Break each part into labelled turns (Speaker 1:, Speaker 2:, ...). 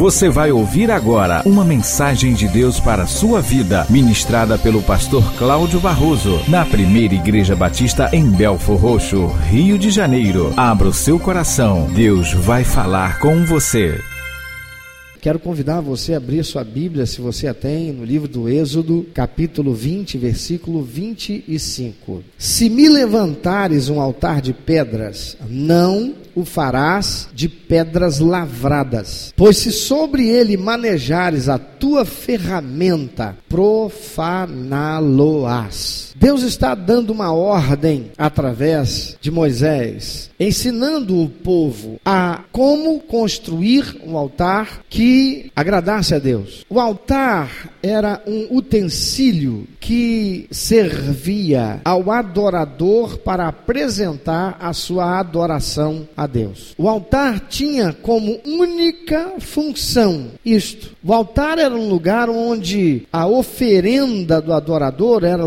Speaker 1: Você vai ouvir agora uma mensagem de Deus para a sua vida, ministrada pelo pastor Cláudio Barroso, na primeira Igreja Batista em Belfor Roxo, Rio de Janeiro. Abra o seu coração, Deus vai falar com você.
Speaker 2: Quero convidar você a abrir sua Bíblia, se você a tem, no livro do Êxodo, capítulo 20, versículo 25. Se me levantares um altar de pedras, não o farás de pedras lavradas, pois se sobre ele manejares a tua ferramenta, profaná-lo-ás. Deus está dando uma ordem através de Moisés, ensinando o povo a como construir um altar que agradasse a Deus. O altar era um utensílio que servia ao adorador para apresentar a sua adoração a Deus. O altar tinha como única função isto. O altar era um lugar onde a oferenda do adorador era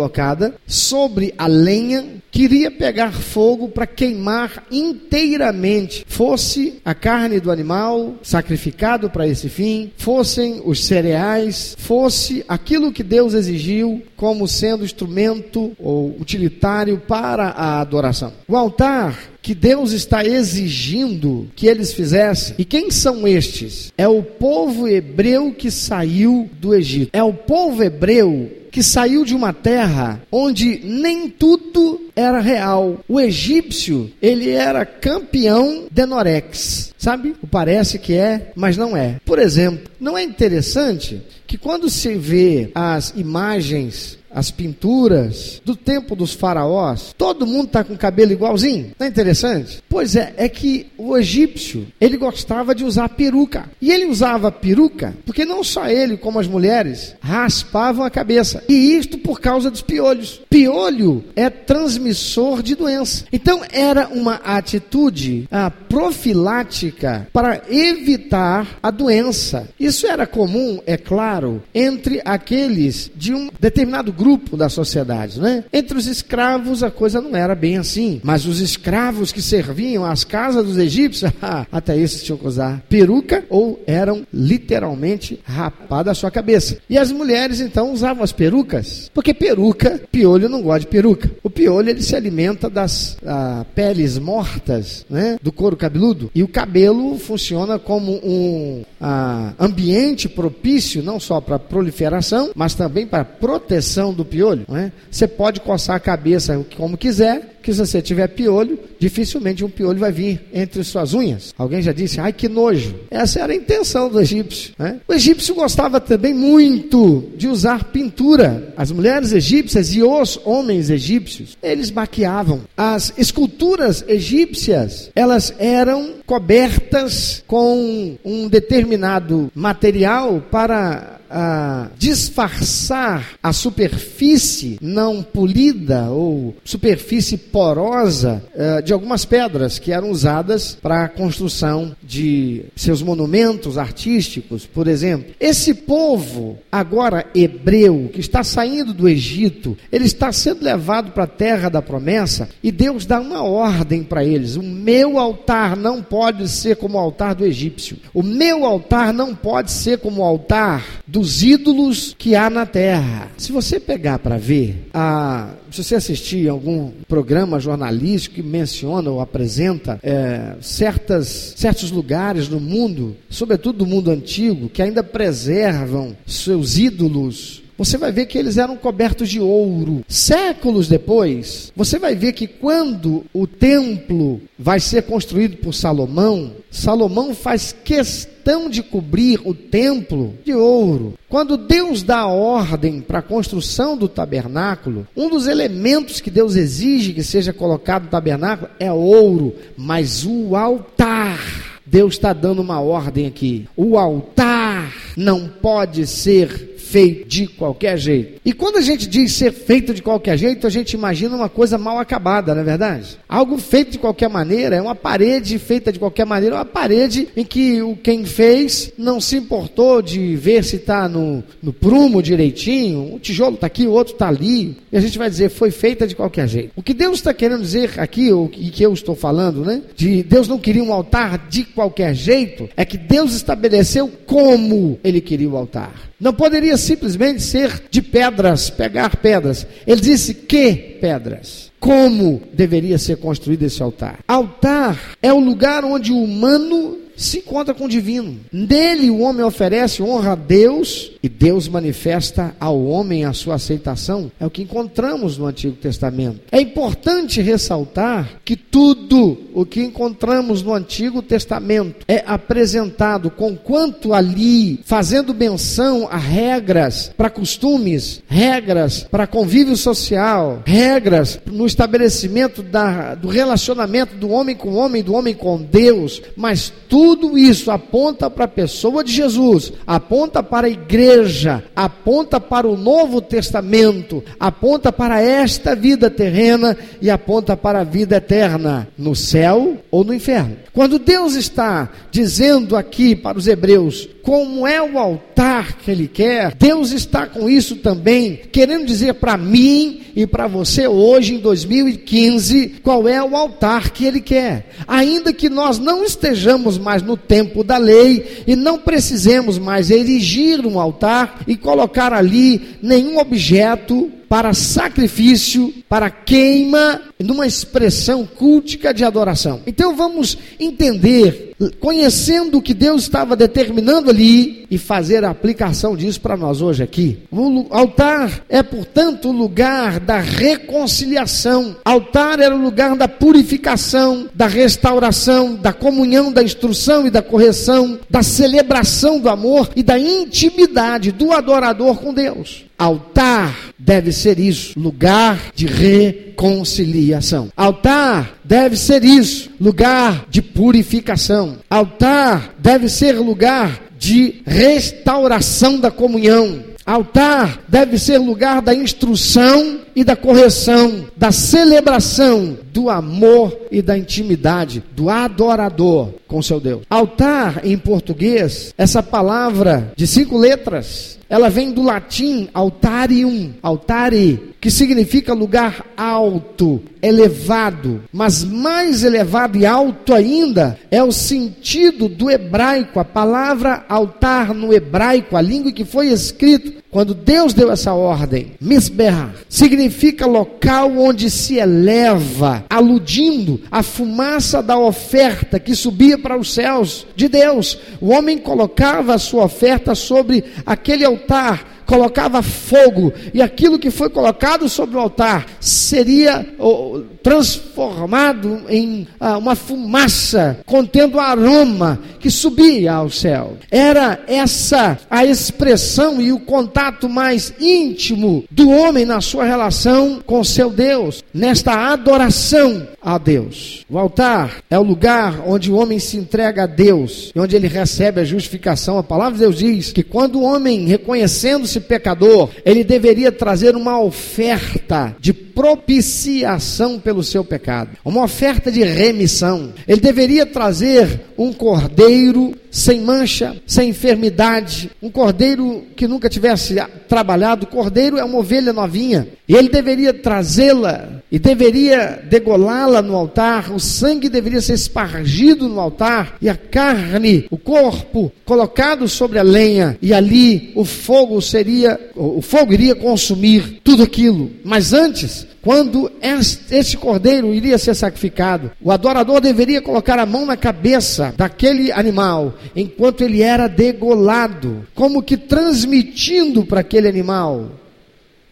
Speaker 2: colocada sobre a lenha queria pegar fogo para queimar inteiramente, fosse a carne do animal sacrificado para esse fim, fossem os cereais, fosse aquilo que Deus exigiu como sendo instrumento ou utilitário para a adoração. O altar que Deus está exigindo que eles fizessem. E quem são estes? É o povo hebreu que saiu do Egito. É o povo hebreu que saiu de uma terra onde nem tudo era real. O egípcio, ele era campeão de Norex, sabe? Parece que é, mas não é. Por exemplo, não é interessante que quando se vê as imagens as pinturas do tempo dos faraós, todo mundo está com cabelo igualzinho. Não é interessante? Pois é, é que o egípcio, ele gostava de usar peruca. E ele usava peruca porque não só ele, como as mulheres, raspavam a cabeça. E isto por causa dos piolhos. Piolho é transmissor de doença. Então era uma atitude ah, profilática para evitar a doença. Isso era comum, é claro, entre aqueles de um determinado grupo da sociedade, né? Entre os escravos a coisa não era bem assim, mas os escravos que serviam às casas dos egípcios, até esses tinham que usar peruca ou eram literalmente rapadas a sua cabeça. E as mulheres então usavam as perucas, porque peruca, piolho não gosta de peruca. O piolho ele se alimenta das ah, peles mortas, né? Do couro cabeludo e o cabelo funciona como um ah, ambiente propício não só para proliferação, mas também para proteção do piolho, não é? Você pode coçar a cabeça como quiser, que se você tiver piolho, dificilmente um piolho vai vir entre suas unhas. Alguém já disse, ai que nojo. Essa era a intenção do egípcio. Né? O egípcio gostava também muito de usar pintura. As mulheres egípcias e os homens egípcios, eles maquiavam. As esculturas egípcias, elas eram cobertas com um determinado material para a disfarçar a superfície não polida ou superfície porosa uh, de algumas pedras que eram usadas para a construção de seus monumentos artísticos, por exemplo. Esse povo, agora hebreu, que está saindo do Egito, ele está sendo levado para a terra da promessa e Deus dá uma ordem para eles: o meu altar não pode ser como o altar do egípcio, o meu altar não pode ser como o altar do dos ídolos que há na terra. Se você pegar para ver, a, se você assistir algum programa jornalístico que menciona ou apresenta é, certas, certos lugares no mundo, sobretudo do mundo antigo, que ainda preservam seus ídolos você vai ver que eles eram cobertos de ouro. Séculos depois, você vai ver que quando o templo vai ser construído por Salomão, Salomão faz questão de cobrir o templo de ouro. Quando Deus dá ordem para a construção do tabernáculo, um dos elementos que Deus exige que seja colocado no tabernáculo é ouro, mas o altar. Deus está dando uma ordem aqui. O altar não pode ser feito de qualquer jeito. E quando a gente diz ser feito de qualquer jeito, a gente imagina uma coisa mal acabada, não é verdade? Algo feito de qualquer maneira é uma parede feita de qualquer maneira, uma parede em que o quem fez não se importou de ver se está no, no prumo direitinho, um tijolo está aqui, o outro está ali, e a gente vai dizer foi feita de qualquer jeito. O que Deus está querendo dizer aqui, e que eu estou falando, né? De Deus não queria um altar de qualquer jeito, é que Deus estabeleceu como ele queria o altar. Não poderia simplesmente ser de pedras, pegar pedras. Ele disse que pedras. Como deveria ser construído esse altar? Altar é o lugar onde o humano se encontra com o divino. Nele o homem oferece honra a Deus e Deus manifesta ao homem a sua aceitação. É o que encontramos no Antigo Testamento. É importante ressaltar que tudo o que encontramos no Antigo Testamento é apresentado com quanto ali fazendo menção a regras para costumes, regras para convívio social, regras no estabelecimento da, do relacionamento do homem com o homem, do homem com Deus, mas tudo tudo isso aponta para a pessoa de Jesus, aponta para a igreja, aponta para o Novo Testamento, aponta para esta vida terrena e aponta para a vida eterna, no céu ou no inferno. Quando Deus está dizendo aqui para os hebreus como é o altar que Ele quer, Deus está com isso também, querendo dizer para mim e para você hoje, em 2015, qual é o altar que Ele quer. Ainda que nós não estejamos mais no tempo da lei e não precisemos mais erigir um altar e colocar ali nenhum objeto para sacrifício, para queima, numa expressão cultica de adoração. Então vamos entender, conhecendo o que Deus estava determinando ali e fazer a aplicação disso para nós hoje aqui. O altar é, portanto, o lugar da reconciliação. Altar era o lugar da purificação, da restauração, da comunhão, da instrução e da correção, da celebração do amor e da intimidade do adorador com Deus. Altar deve ser isso, lugar de reconciliação. Altar deve ser isso, lugar de purificação. Altar deve ser lugar de restauração da comunhão. Altar deve ser lugar da instrução e da correção, da celebração, do amor e da intimidade do adorador com seu Deus. Altar em português, essa palavra de cinco letras, ela vem do latim altarium, altare, que significa lugar alto, elevado, mas mais elevado e alto ainda é o sentido do hebraico, a palavra altar no hebraico, a língua que foi escrito quando Deus deu essa ordem, misberah, significa local onde se eleva, aludindo à fumaça da oferta que subia para os céus de Deus. O homem colocava a sua oferta sobre aquele altar colocava fogo, e aquilo que foi colocado sobre o altar seria transformado em ah, uma fumaça contendo aroma que subia ao céu. Era essa a expressão e o contato mais íntimo do homem na sua relação com seu Deus, nesta adoração a Deus. O altar é o lugar onde o homem se entrega a Deus e onde ele recebe a justificação. A palavra de Deus diz que quando o homem, reconhecendo-se pecador, ele deveria trazer uma oferta de propiciação pelo seu pecado, uma oferta de remissão. Ele deveria trazer um cordeiro sem mancha, sem enfermidade, um cordeiro que nunca tivesse trabalhado. Cordeiro é uma ovelha novinha, e ele deveria trazê-la e deveria degolá-la no altar. O sangue deveria ser espargido no altar e a carne, o corpo colocado sobre a lenha, e ali o fogo seria, o fogo iria consumir tudo aquilo. Mas antes, quando este cordeiro iria ser sacrificado, o adorador deveria colocar a mão na cabeça daquele animal enquanto ele era degolado, como que transmitindo para aquele animal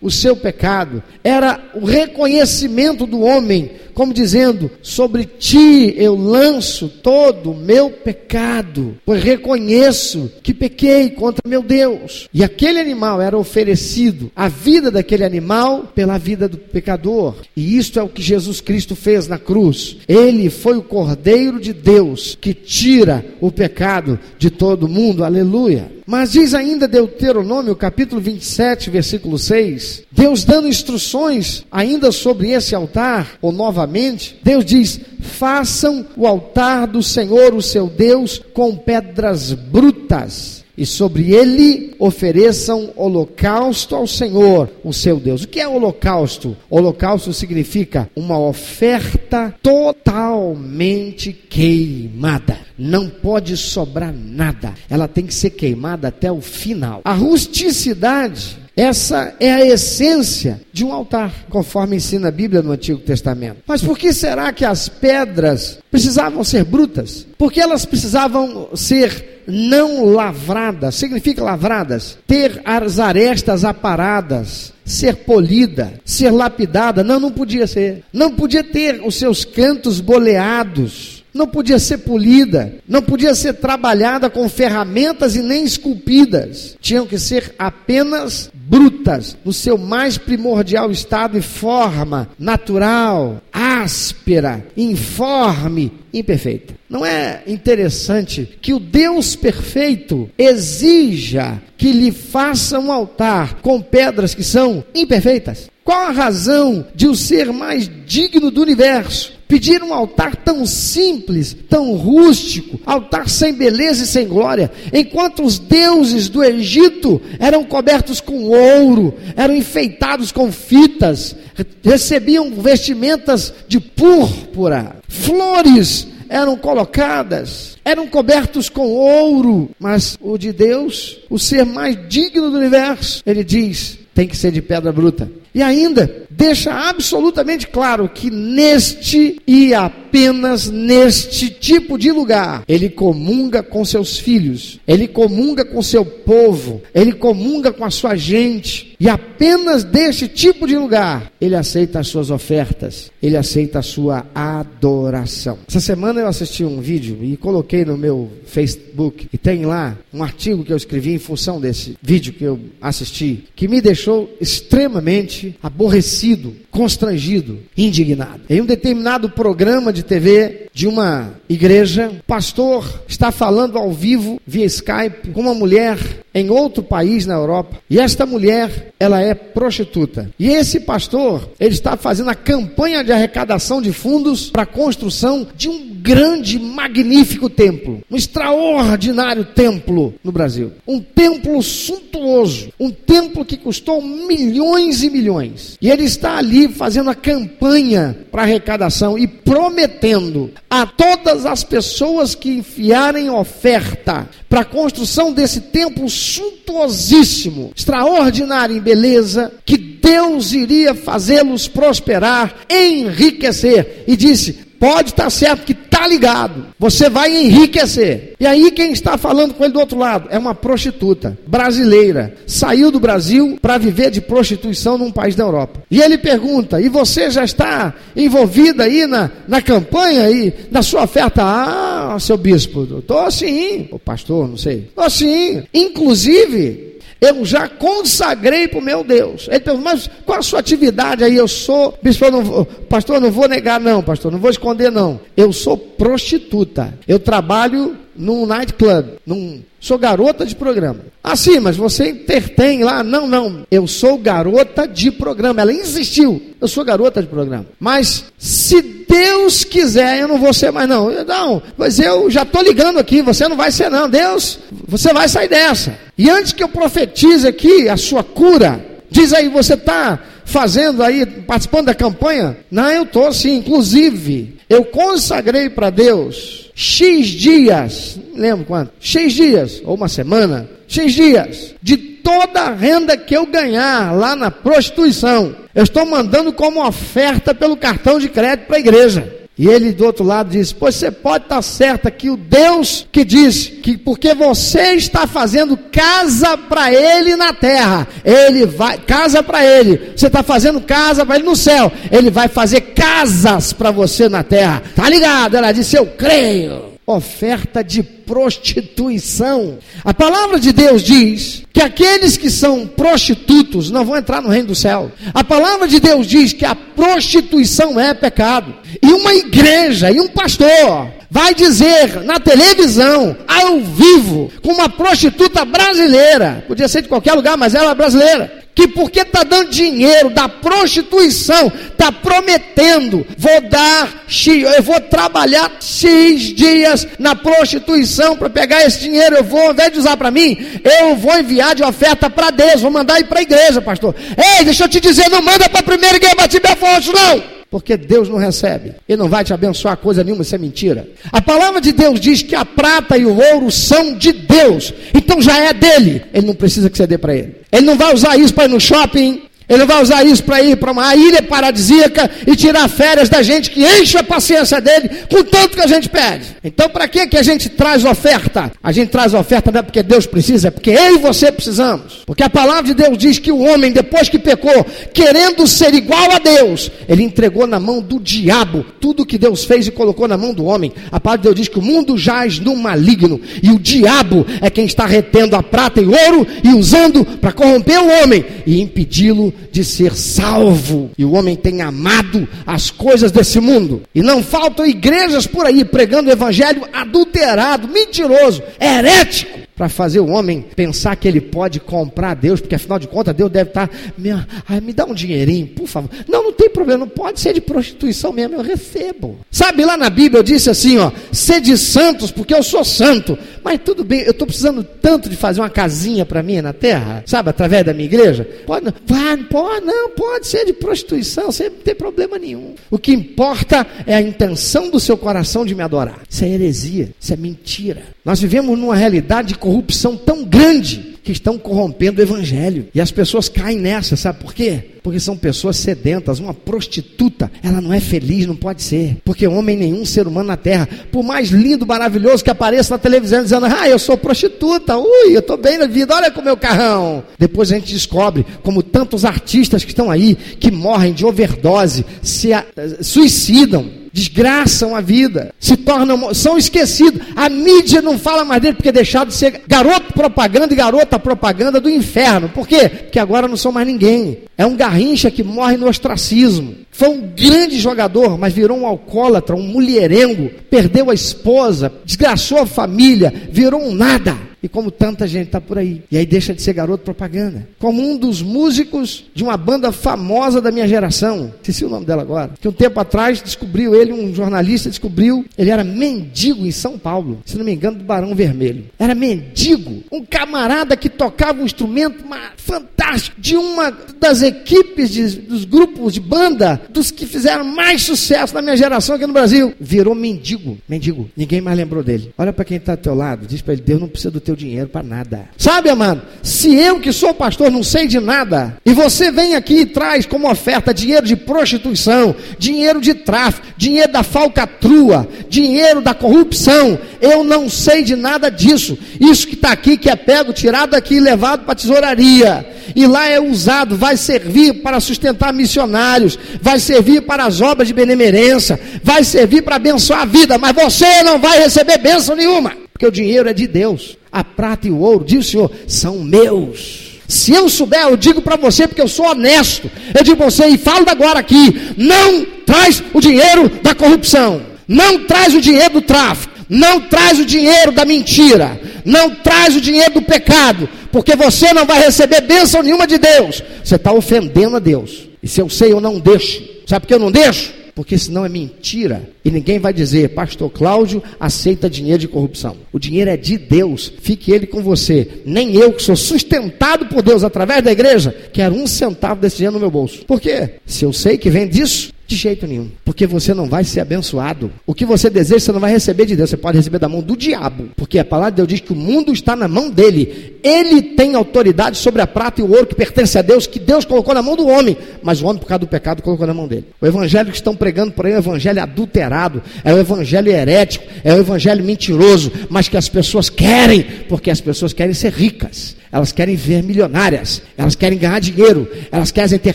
Speaker 2: o seu pecado, era o reconhecimento do homem, como dizendo: Sobre ti eu lanço todo o meu pecado, pois reconheço que pequei contra meu Deus. E aquele animal era oferecido, a vida daquele animal pela vida do pecador. E isto é o que Jesus Cristo fez na cruz. Ele foi o Cordeiro de Deus que tira o pecado de todo mundo. Aleluia. Mas diz ainda Deuteronômio, capítulo 27, versículo 6, Deus dando instruções ainda sobre esse altar, ou novamente, Deus diz: façam o altar do Senhor, o seu Deus, com pedras brutas e sobre ele ofereçam holocausto ao Senhor, o seu Deus. O que é holocausto? Holocausto significa uma oferta totalmente queimada. Não pode sobrar nada. Ela tem que ser queimada até o final. A rusticidade essa é a essência de um altar, conforme ensina a Bíblia no Antigo Testamento. Mas por que será que as pedras precisavam ser brutas? Porque elas precisavam ser não lavradas, significa lavradas, ter as arestas aparadas, ser polida, ser lapidada. Não, não podia ser. Não podia ter os seus cantos boleados não podia ser polida, não podia ser trabalhada com ferramentas e nem esculpidas. Tinham que ser apenas brutas, no seu mais primordial estado e forma, natural, áspera, informe, imperfeita. Não é interessante que o Deus perfeito exija que lhe faça um altar com pedras que são imperfeitas? Qual a razão de o ser mais digno do universo pedir um altar tão simples, tão rústico, altar sem beleza e sem glória, enquanto os deuses do Egito eram cobertos com ouro, eram enfeitados com fitas, recebiam vestimentas de púrpura, flores eram colocadas, eram cobertos com ouro, mas o de Deus, o ser mais digno do universo, ele diz: tem que ser de pedra bruta. E ainda deixa absolutamente claro que neste e apenas neste tipo de lugar ele comunga com seus filhos, ele comunga com seu povo, ele comunga com a sua gente. E apenas deste tipo de lugar ele aceita as suas ofertas, ele aceita a sua adoração. Essa semana eu assisti um vídeo e coloquei no meu Facebook e tem lá um artigo que eu escrevi em função desse vídeo que eu assisti, que me deixou extremamente aborrecido, constrangido, indignado. Em um determinado programa de TV de uma igreja, o pastor está falando ao vivo via Skype com uma mulher em outro país na Europa. E esta mulher, ela é prostituta. E esse pastor, ele está fazendo a campanha de arrecadação de fundos para a construção de um grande, magnífico templo, um extraordinário templo no Brasil. Um templo suntuoso, um templo que custou milhões e milhões. E ele está ali fazendo a campanha para arrecadação e prometendo a todas as pessoas que enfiarem oferta para a construção desse templo suntuosíssimo, extraordinário em beleza, que Deus iria fazê-los prosperar, enriquecer. E disse: pode estar certo que está ligado. Você vai enriquecer. E aí quem está falando com ele do outro lado é uma prostituta brasileira. Saiu do Brasil para viver de prostituição num país da Europa. E ele pergunta: "E você já está envolvida aí na, na campanha aí, na sua oferta?" "Ah, seu bispo, estou sim." "O pastor, não sei." "Estou sim. Inclusive, eu já consagrei para o meu Deus. Ele perguntou, mas qual a sua atividade aí? Eu sou, bispo, eu não, pastor, não vou negar não, pastor, não vou esconder não. Eu sou prostituta. Eu trabalho num nightclub, num Sou garota de programa. Ah, sim, mas você intertém lá. Não, não. Eu sou garota de programa. Ela insistiu. Eu sou garota de programa. Mas se Deus quiser, eu não vou ser mais, não. Não, mas eu já estou ligando aqui. Você não vai ser, não. Deus, você vai sair dessa. E antes que eu profetize aqui a sua cura, diz aí, você está fazendo aí, participando da campanha? Não, eu estou sim. Inclusive, eu consagrei para Deus X dias, lembro quanto, X dias, ou uma semana, X dias, de toda a renda que eu ganhar lá na prostituição, eu estou mandando como oferta pelo cartão de crédito para a igreja. E ele do outro lado diz: Pois você pode estar certa que o Deus que diz que porque você está fazendo casa para ele na terra, ele vai, casa para ele, você está fazendo casa para ele no céu, ele vai fazer casas para você na terra. Tá ligado? Ela disse: Eu creio oferta de prostituição. A palavra de Deus diz que aqueles que são prostitutos não vão entrar no reino do céu. A palavra de Deus diz que a prostituição é pecado. E uma igreja e um pastor vai dizer na televisão, ao vivo, com uma prostituta brasileira, podia ser de qualquer lugar, mas ela é brasileira, que porque está dando dinheiro da prostituição, está prometendo, vou dar X, eu vou trabalhar X dias na prostituição para pegar esse dinheiro, eu vou, ao invés de usar para mim, eu vou enviar de oferta para Deus, vou mandar ir para a igreja, pastor. Ei, deixa eu te dizer, não manda para a primeira igreja Batista Afonso, não porque Deus não recebe. Ele não vai te abençoar coisa nenhuma, isso é mentira. A palavra de Deus diz que a prata e o ouro são de Deus, então já é dele. Ele não precisa que você dê para ele. Ele não vai usar isso para ir no shopping, ele vai usar isso para ir para uma ilha paradisíaca e tirar férias da gente que enche a paciência dele com tanto que a gente pede. Então, para que, que a gente traz oferta? A gente traz oferta não é porque Deus precisa, é porque eu e você precisamos. Porque a palavra de Deus diz que o homem, depois que pecou, querendo ser igual a Deus, ele entregou na mão do diabo tudo que Deus fez e colocou na mão do homem. A palavra de Deus diz que o mundo jaz no maligno e o diabo é quem está retendo a prata e ouro e usando para corromper o homem e impedi-lo de ser salvo. E o homem tem amado as coisas desse mundo. E não faltam igrejas por aí pregando o evangelho adulterado, mentiroso, herético para fazer o homem pensar que ele pode comprar Deus, porque afinal de contas Deus deve estar, me, ai, me dá um dinheirinho, por favor. Não, não tem problema, não pode ser de prostituição mesmo, eu recebo. Sabe lá na Bíblia eu disse assim, ó, sede santos porque eu sou santo. Mas tudo bem, eu estou precisando tanto de fazer uma casinha para mim na terra, sabe, através da minha igreja. Pode, não, vai, pode, não, pode ser de prostituição, sem ter problema nenhum. O que importa é a intenção do seu coração de me adorar. Isso é heresia, isso é mentira. Nós vivemos numa realidade de corrupção tão grande que estão corrompendo o evangelho. E as pessoas caem nessa, sabe por quê? Porque são pessoas sedentas. Uma prostituta, ela não é feliz, não pode ser. Porque homem nenhum, ser humano na terra, por mais lindo, maravilhoso que apareça na televisão dizendo, ah, eu sou prostituta, ui, eu estou bem na vida, olha com o meu carrão. Depois a gente descobre, como tantos artistas que estão aí, que morrem de overdose, se a, suicidam desgraçam a vida, se tornam, são esquecidos. A mídia não fala mais dele porque deixaram de ser garoto propaganda e garota propaganda do inferno. Por quê? Porque agora não são mais ninguém. É um garrincha que morre no ostracismo. Foi um grande jogador, mas virou um alcoólatra, um mulherengo, perdeu a esposa, desgraçou a família, virou um nada. E como tanta gente está por aí. E aí deixa de ser garoto propaganda. Como um dos músicos de uma banda famosa da minha geração. Esqueci o nome dela agora. Que um tempo atrás descobriu ele, um jornalista descobriu, ele era mendigo em São Paulo. Se não me engano, do Barão Vermelho. Era mendigo. Um camarada que tocava um instrumento fantástico. De uma das equipes de, dos grupos de banda, dos que fizeram mais sucesso na minha geração aqui no Brasil. Virou mendigo. Mendigo. Ninguém mais lembrou dele. Olha para quem está ao teu lado. Diz para ele: Deus não precisa do teu dinheiro para nada. Sabe, amado? Se eu que sou pastor não sei de nada, e você vem aqui e traz como oferta dinheiro de prostituição, dinheiro de tráfico, dinheiro da falcatrua, dinheiro da corrupção, eu não sei de nada disso. Isso que está aqui, que é pego, tirado aqui e levado para tesouraria e lá é usado, vai servir para sustentar missionários, vai servir para as obras de benemerência, vai servir para abençoar a vida, mas você não vai receber bênção nenhuma, porque o dinheiro é de Deus a prata e o ouro, diz o Senhor, são meus. Se eu souber, eu digo para você, porque eu sou honesto. Eu digo para você e falo agora aqui: não traz o dinheiro da corrupção, não traz o dinheiro do tráfico, não traz o dinheiro da mentira, não traz o dinheiro do pecado, porque você não vai receber bênção nenhuma de Deus. Você está ofendendo a Deus. Se eu sei, eu não deixo. Sabe por que eu não deixo? porque senão é mentira. E ninguém vai dizer, pastor Cláudio aceita dinheiro de corrupção. O dinheiro é de Deus, fique ele com você. Nem eu, que sou sustentado por Deus através da igreja, quero um centavo desse dinheiro no meu bolso. Por quê? Se eu sei que vem disso, De jeito nenhum. Porque você não vai ser abençoado. O que você deseja, você não vai receber de Deus. Você pode receber da mão do diabo. Porque a palavra de Deus diz que o mundo está na mão dele. Ele tem autoridade sobre a prata e o ouro que pertence a Deus, que Deus colocou na mão do homem. Mas o homem, por causa do pecado, colocou na mão dele. O evangelho que estão pregando por aí é um evangelho adulterado. É um evangelho herético. É um evangelho mentiroso. Mas que as pessoas querem. Porque as pessoas querem ser ricas elas querem ver milionárias, elas querem ganhar dinheiro, elas querem ter,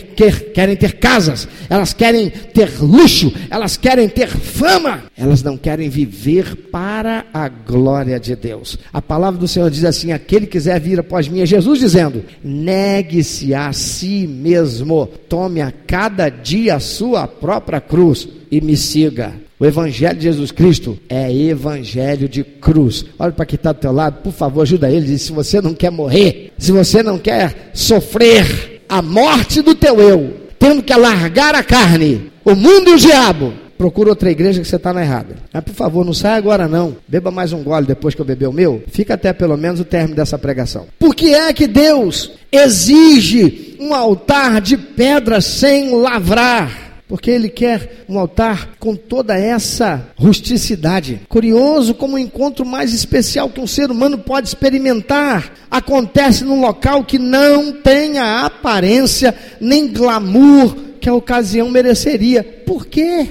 Speaker 2: quer, querem ter casas, elas querem ter luxo, elas querem ter fama, elas não querem viver para a glória de Deus. A palavra do Senhor diz assim: aquele que quiser vir após mim, é Jesus dizendo: negue-se a si mesmo, tome a cada dia a sua própria cruz e me siga. O Evangelho de Jesus Cristo é Evangelho de cruz. Olha para quem está do teu lado, por favor, ajuda ele. Diz, se você não quer morrer, se você não quer sofrer a morte do teu eu, tendo que alargar a carne, o mundo e o diabo, procura outra igreja que você está na errada. Mas por favor, não saia agora não. Beba mais um gole depois que eu beber o meu. Fica até pelo menos o término dessa pregação. Por que é que Deus exige um altar de pedra sem lavrar? Porque ele quer um altar com toda essa rusticidade. Curioso como o encontro mais especial que um ser humano pode experimentar acontece num local que não tem a aparência nem glamour que a ocasião mereceria. Por quê?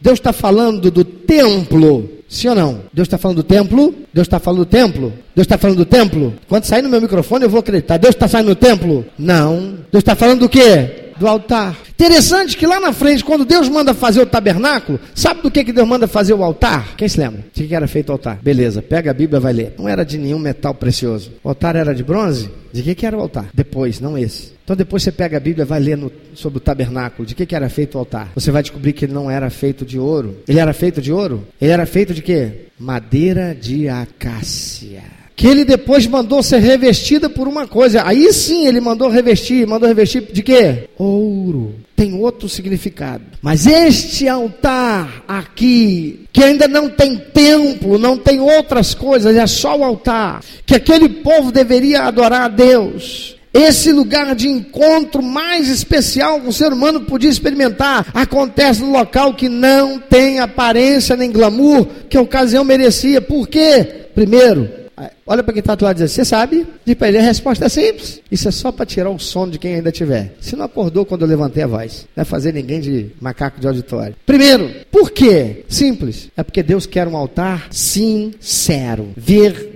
Speaker 2: Deus está falando do templo. Sim ou não? Deus está falando do templo? Deus está falando do templo? Deus está falando do templo? Quando sair no meu microfone eu vou acreditar. Deus está saindo do templo? Não. Deus está falando do quê? Do altar. Interessante que lá na frente, quando Deus manda fazer o tabernáculo, sabe do que, que Deus manda fazer o altar? Quem se lembra? De que era feito o altar? Beleza, pega a Bíblia vai ler. Não era de nenhum metal precioso. O altar era de bronze? De que, que era o altar? Depois, não esse. Então depois você pega a Bíblia vai ler no, sobre o tabernáculo. De que, que era feito o altar? Você vai descobrir que ele não era feito de ouro. Ele era feito de ouro? Ele era feito de quê? Madeira de acácia que ele depois mandou ser revestida por uma coisa. Aí sim ele mandou revestir, mandou revestir de quê? Ouro. Tem outro significado. Mas este altar aqui, que ainda não tem templo, não tem outras coisas, é só o altar, que aquele povo deveria adorar a Deus. Esse lugar de encontro mais especial que o ser humano podia experimentar acontece no local que não tem aparência nem glamour que a ocasião merecia. Por quê? Primeiro, Olha para quem está do lado e diz: Você sabe? Diz para ele: a resposta é simples. Isso é só para tirar o sono de quem ainda tiver. Se não acordou quando eu levantei a voz, não é fazer ninguém de macaco de auditório. Primeiro, por quê? Simples. É porque Deus quer um altar sincero, verdadeiro,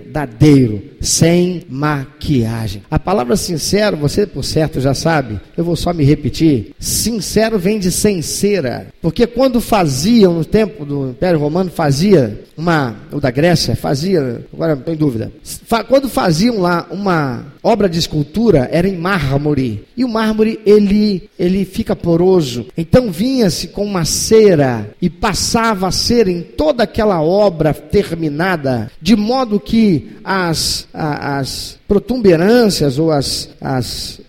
Speaker 2: sem maquiagem. A palavra sincero, você por certo já sabe, eu vou só me repetir. Sincero vem de sincera, porque quando faziam no tempo do Império Romano, fazia uma, o da Grécia, fazia, agora estou em dúvida, quando faziam lá uma obra de escultura, era em mármore, e o mármore ele, ele fica poroso, então vinha-se com uma cera e passava a cera em toda aquela obra terminada, de modo que as, as protuberâncias ou as, as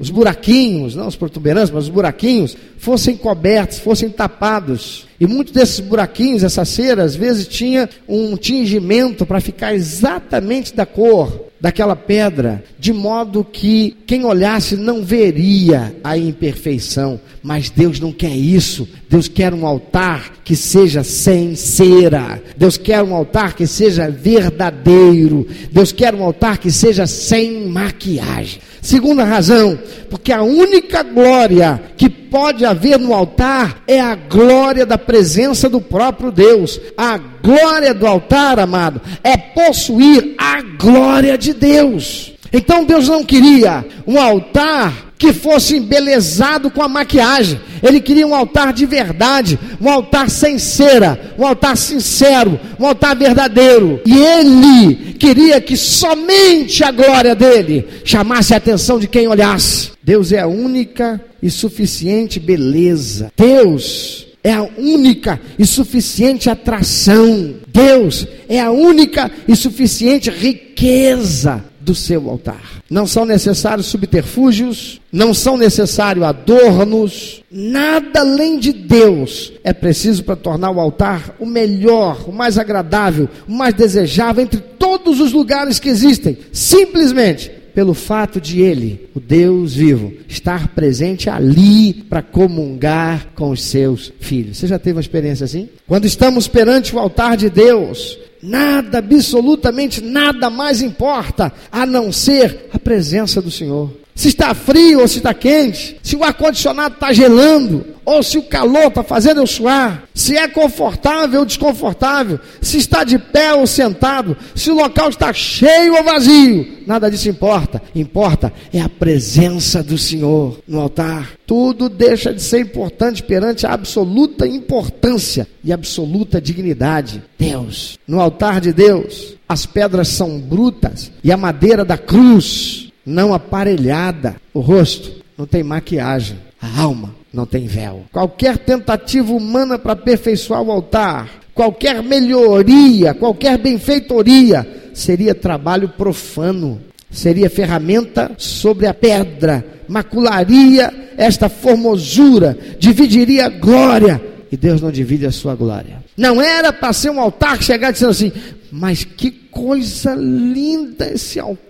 Speaker 2: os buraquinhos, não os protuberâncias, mas os buraquinhos, fossem cobertos, fossem tapados. E muitos desses buraquinhos, essa cera, às vezes tinha um tingimento para ficar exatamente da cor daquela pedra, de modo que quem olhasse não veria a imperfeição. Mas Deus não quer isso. Deus quer um altar que seja sem cera. Deus quer um altar que seja verdadeiro. Deus quer um altar que seja sem maquiagem. Segunda razão, porque a única glória que pode haver no altar é a glória da presença do próprio Deus. A glória do altar, amado, é possuir a glória de Deus. Então Deus não queria um altar que fosse embelezado com a maquiagem. Ele queria um altar de verdade, um altar sem cera, um altar sincero, um altar verdadeiro. E ele queria que somente a glória dele chamasse a atenção de quem olhasse. Deus é a única e suficiente beleza. Deus é a única e suficiente atração. Deus é a única e suficiente riqueza do seu altar. Não são necessários subterfúgios, não são necessários adornos, nada além de Deus é preciso para tornar o altar o melhor, o mais agradável, o mais desejável entre todos os lugares que existem. Simplesmente pelo fato de ele, o Deus vivo, estar presente ali para comungar com os seus filhos. Você já teve uma experiência assim? Quando estamos perante o altar de Deus, nada, absolutamente nada mais importa a não ser a presença do Senhor se está frio ou se está quente, se o ar-condicionado está gelando, ou se o calor está fazendo eu suar, se é confortável ou desconfortável, se está de pé ou sentado, se o local está cheio ou vazio, nada disso importa. Importa é a presença do Senhor no altar. Tudo deixa de ser importante perante a absoluta importância e absoluta dignidade. Deus, no altar de Deus, as pedras são brutas e a madeira da cruz não aparelhada. O rosto não tem maquiagem. A alma não tem véu. Qualquer tentativa humana para aperfeiçoar o altar, qualquer melhoria, qualquer benfeitoria, seria trabalho profano, seria ferramenta sobre a pedra, macularia esta formosura, dividiria a glória. E Deus não divide a sua glória. Não era para ser um altar que chegar dizendo assim, mas que coisa linda esse altar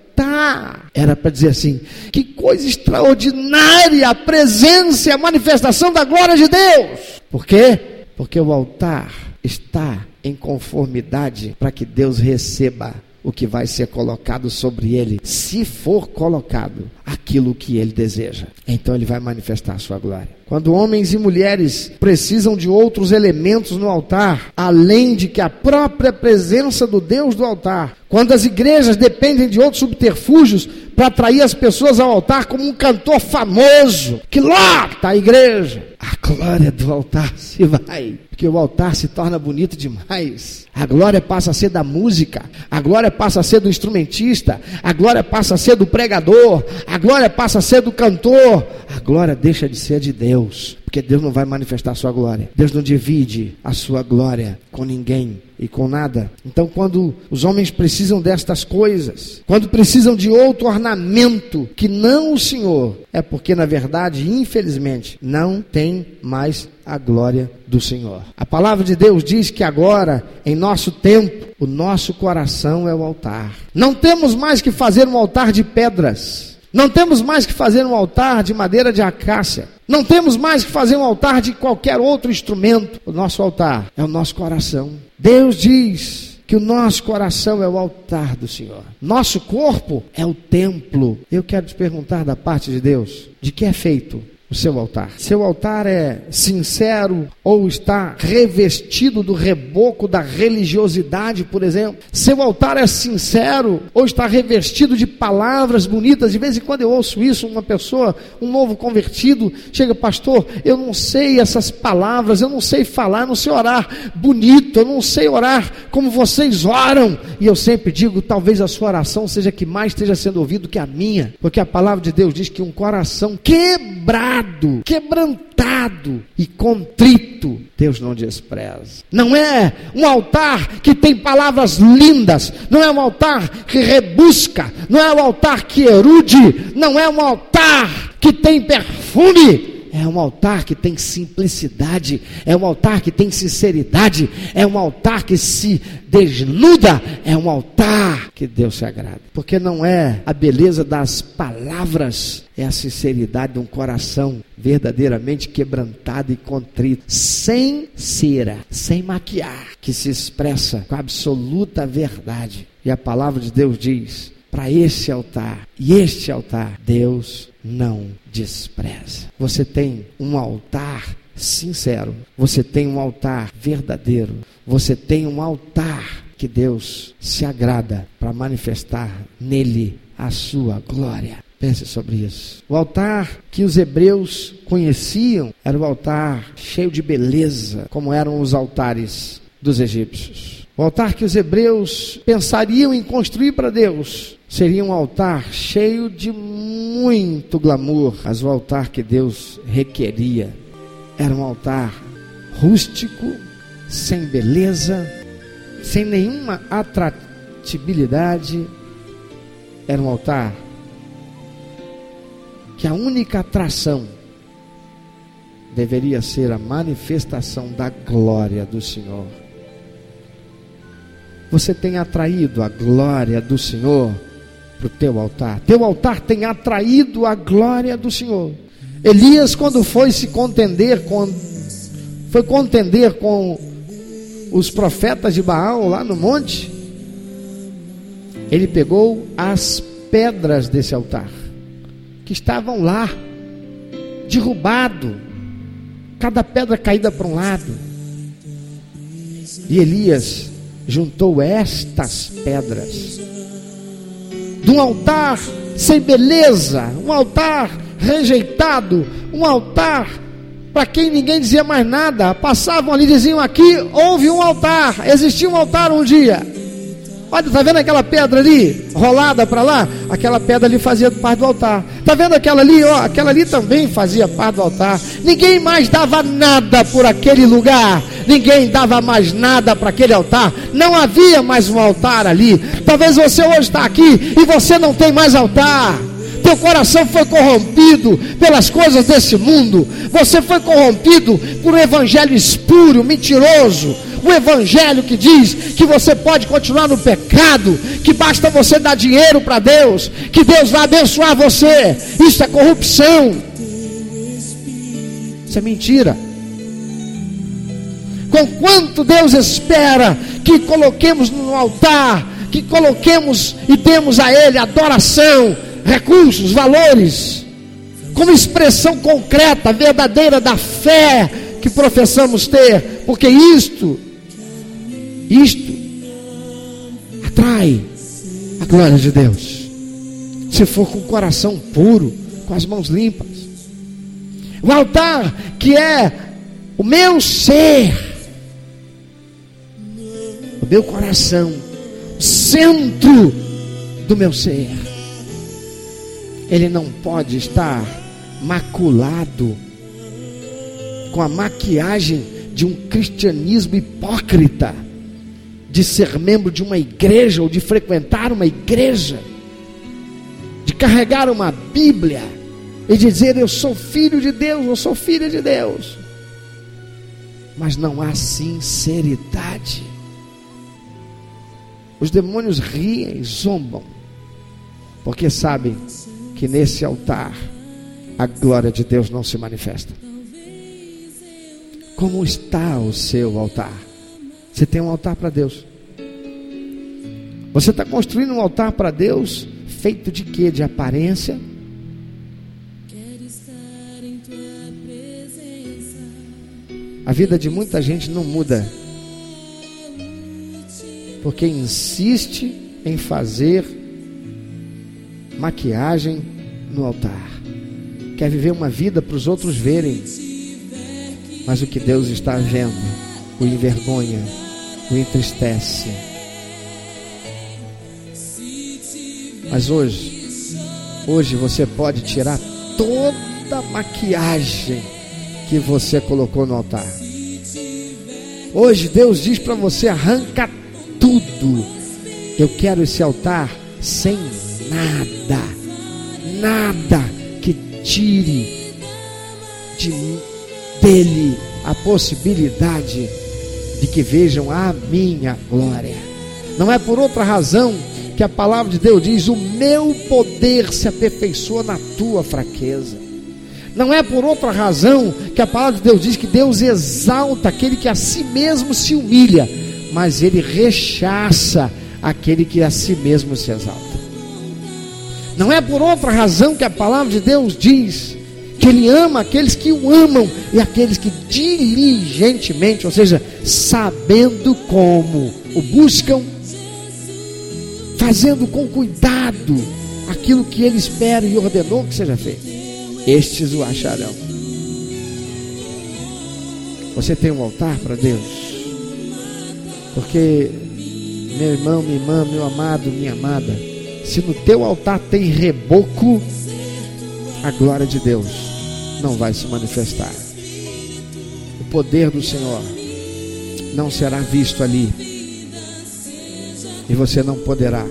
Speaker 2: Era para dizer assim: que coisa extraordinária a presença e a manifestação da glória de Deus. Por quê? Porque o altar está em conformidade para que Deus receba o que vai ser colocado sobre ele, se for colocado aquilo que ele deseja. Então ele vai manifestar a sua glória. Quando homens e mulheres precisam de outros elementos no altar, além de que a própria presença do Deus do altar, quando as igrejas dependem de outros subterfúgios para atrair as pessoas ao altar, como um cantor famoso, que está a igreja, a glória do altar se vai, porque o altar se torna bonito demais. A glória passa a ser da música, a glória passa a ser do instrumentista, a glória passa a ser do pregador, a glória passa a ser do cantor, a glória deixa de ser de Deus, porque Deus não vai manifestar a sua glória. Deus não divide a sua glória com ninguém e com nada. Então, quando os homens precisam destas coisas, quando precisam de outro ornamento que não o Senhor, é porque, na verdade, infelizmente, não tem mais a glória do Senhor. A palavra de Deus diz que agora, em nosso tempo, o nosso coração é o altar. Não temos mais que fazer um altar de pedras. Não temos mais que fazer um altar de madeira de acácia. Não temos mais que fazer um altar de qualquer outro instrumento. O nosso altar é o nosso coração. Deus diz que o nosso coração é o altar do Senhor. Nosso corpo é o templo. Eu quero te perguntar da parte de Deus, de que é feito o seu altar. Seu altar é sincero ou está revestido do reboco da religiosidade, por exemplo. Seu altar é sincero ou está revestido de palavras bonitas. De vez em quando eu ouço isso, uma pessoa, um novo convertido, chega, pastor, eu não sei essas palavras, eu não sei falar, não sei orar bonito, eu não sei orar como vocês oram. E eu sempre digo, talvez a sua oração seja que mais esteja sendo ouvido que a minha, porque a palavra de Deus diz que um coração quebrado quebrado, quebrantado e contrito, Deus não despreza. Não é um altar que tem palavras lindas, não é um altar que rebusca, não é um altar que erude, não é um altar que tem perfume é um altar que tem simplicidade, é um altar que tem sinceridade, é um altar que se desnuda, é um altar que Deus se agrada. Porque não é a beleza das palavras, é a sinceridade de um coração verdadeiramente quebrantado e contrito, sem cera, sem maquiar, que se expressa com absoluta verdade. E a palavra de Deus diz: para esse altar e este altar, Deus não despreza. Você tem um altar sincero, você tem um altar verdadeiro, você tem um altar que Deus se agrada para manifestar nele a sua glória. Pense sobre isso. O altar que os hebreus conheciam era o altar cheio de beleza, como eram os altares dos egípcios. O altar que os hebreus pensariam em construir para Deus seria um altar cheio de muito glamour, mas o altar que Deus requeria era um altar rústico, sem beleza, sem nenhuma atratividade. Era um altar que a única atração deveria ser a manifestação da glória do Senhor. Você tem atraído a glória do Senhor para o teu altar. Teu altar tem atraído a glória do Senhor. Elias, quando foi se contender com, foi contender com os profetas de Baal lá no monte, ele pegou as pedras desse altar que estavam lá, derrubado, cada pedra caída para um lado. E Elias juntou estas pedras de um altar sem beleza, um altar rejeitado, um altar para quem ninguém dizia mais nada. Passavam ali, diziam aqui, houve um altar, existia um altar um dia. Olha, está vendo aquela pedra ali, rolada para lá? Aquela pedra ali fazia parte do altar. Está vendo aquela ali? Ó, aquela ali também fazia parte do altar. Ninguém mais dava nada por aquele lugar. Ninguém dava mais nada para aquele altar. Não havia mais um altar ali. Talvez você hoje está aqui e você não tem mais altar. Teu coração foi corrompido pelas coisas desse mundo. Você foi corrompido por um evangelho espúrio, mentiroso o evangelho que diz que você pode continuar no pecado, que basta você dar dinheiro para Deus, que Deus vai abençoar você. Isso é corrupção. Isso é mentira. Com quanto Deus espera que coloquemos no altar, que coloquemos e demos a Ele adoração, recursos, valores, como expressão concreta, verdadeira da fé que professamos ter, porque isto isto atrai a glória de Deus. Se for com o coração puro, com as mãos limpas. O altar que é o meu ser, o meu coração, o centro do meu ser. Ele não pode estar maculado com a maquiagem de um cristianismo hipócrita de ser membro de uma igreja ou de frequentar uma igreja, de carregar uma Bíblia e dizer eu sou filho de Deus, eu sou filha de Deus. Mas não há sinceridade. Os demônios riem, zombam, porque sabem que nesse altar a glória de Deus não se manifesta. Como está o seu altar? Você tem um altar para Deus. Você está construindo um altar para Deus feito de quê? De aparência? A vida de muita gente não muda. Porque insiste em fazer maquiagem no altar. Quer viver uma vida para os outros verem. Mas o que Deus está vendo o envergonha o entristece. Mas hoje, hoje você pode tirar toda a maquiagem que você colocou no altar. Hoje Deus diz para você: arranca tudo. Eu quero esse altar sem nada, nada que tire de, dele a possibilidade de que vejam a minha glória. Não é por outra razão que a palavra de Deus diz: O meu poder se aperfeiçoa na tua fraqueza. Não é por outra razão que a palavra de Deus diz que Deus exalta aquele que a si mesmo se humilha, mas ele rechaça aquele que a si mesmo se exalta. Não é por outra razão que a palavra de Deus diz Ele ama aqueles que o amam e aqueles que diligentemente, ou seja, sabendo como o buscam, fazendo com cuidado aquilo que Ele espera e ordenou que seja feito. Estes o acharão. Você tem um altar para Deus? Porque, meu irmão, minha irmã, meu amado, minha amada, se no teu altar tem reboco, a glória de Deus não vai se manifestar. O poder do Senhor não será visto ali. E você não poderá.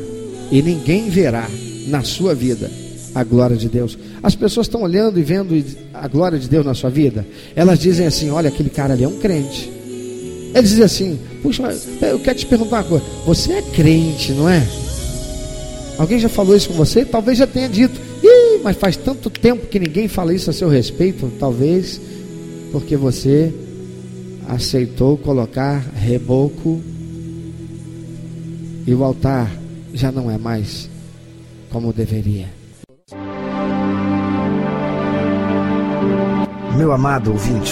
Speaker 2: E ninguém verá na sua vida a glória de Deus. As pessoas estão olhando e vendo a glória de Deus na sua vida. Elas dizem assim: olha, aquele cara ali é um crente. Eles dizem assim: puxa, eu quero te perguntar uma coisa. Você é crente, não é?
Speaker 3: Alguém já falou isso com você? Talvez já tenha dito. Mas faz tanto tempo que ninguém fala isso a seu respeito. Talvez porque você aceitou colocar reboco e o altar já não é mais como deveria.
Speaker 2: Meu amado ouvinte,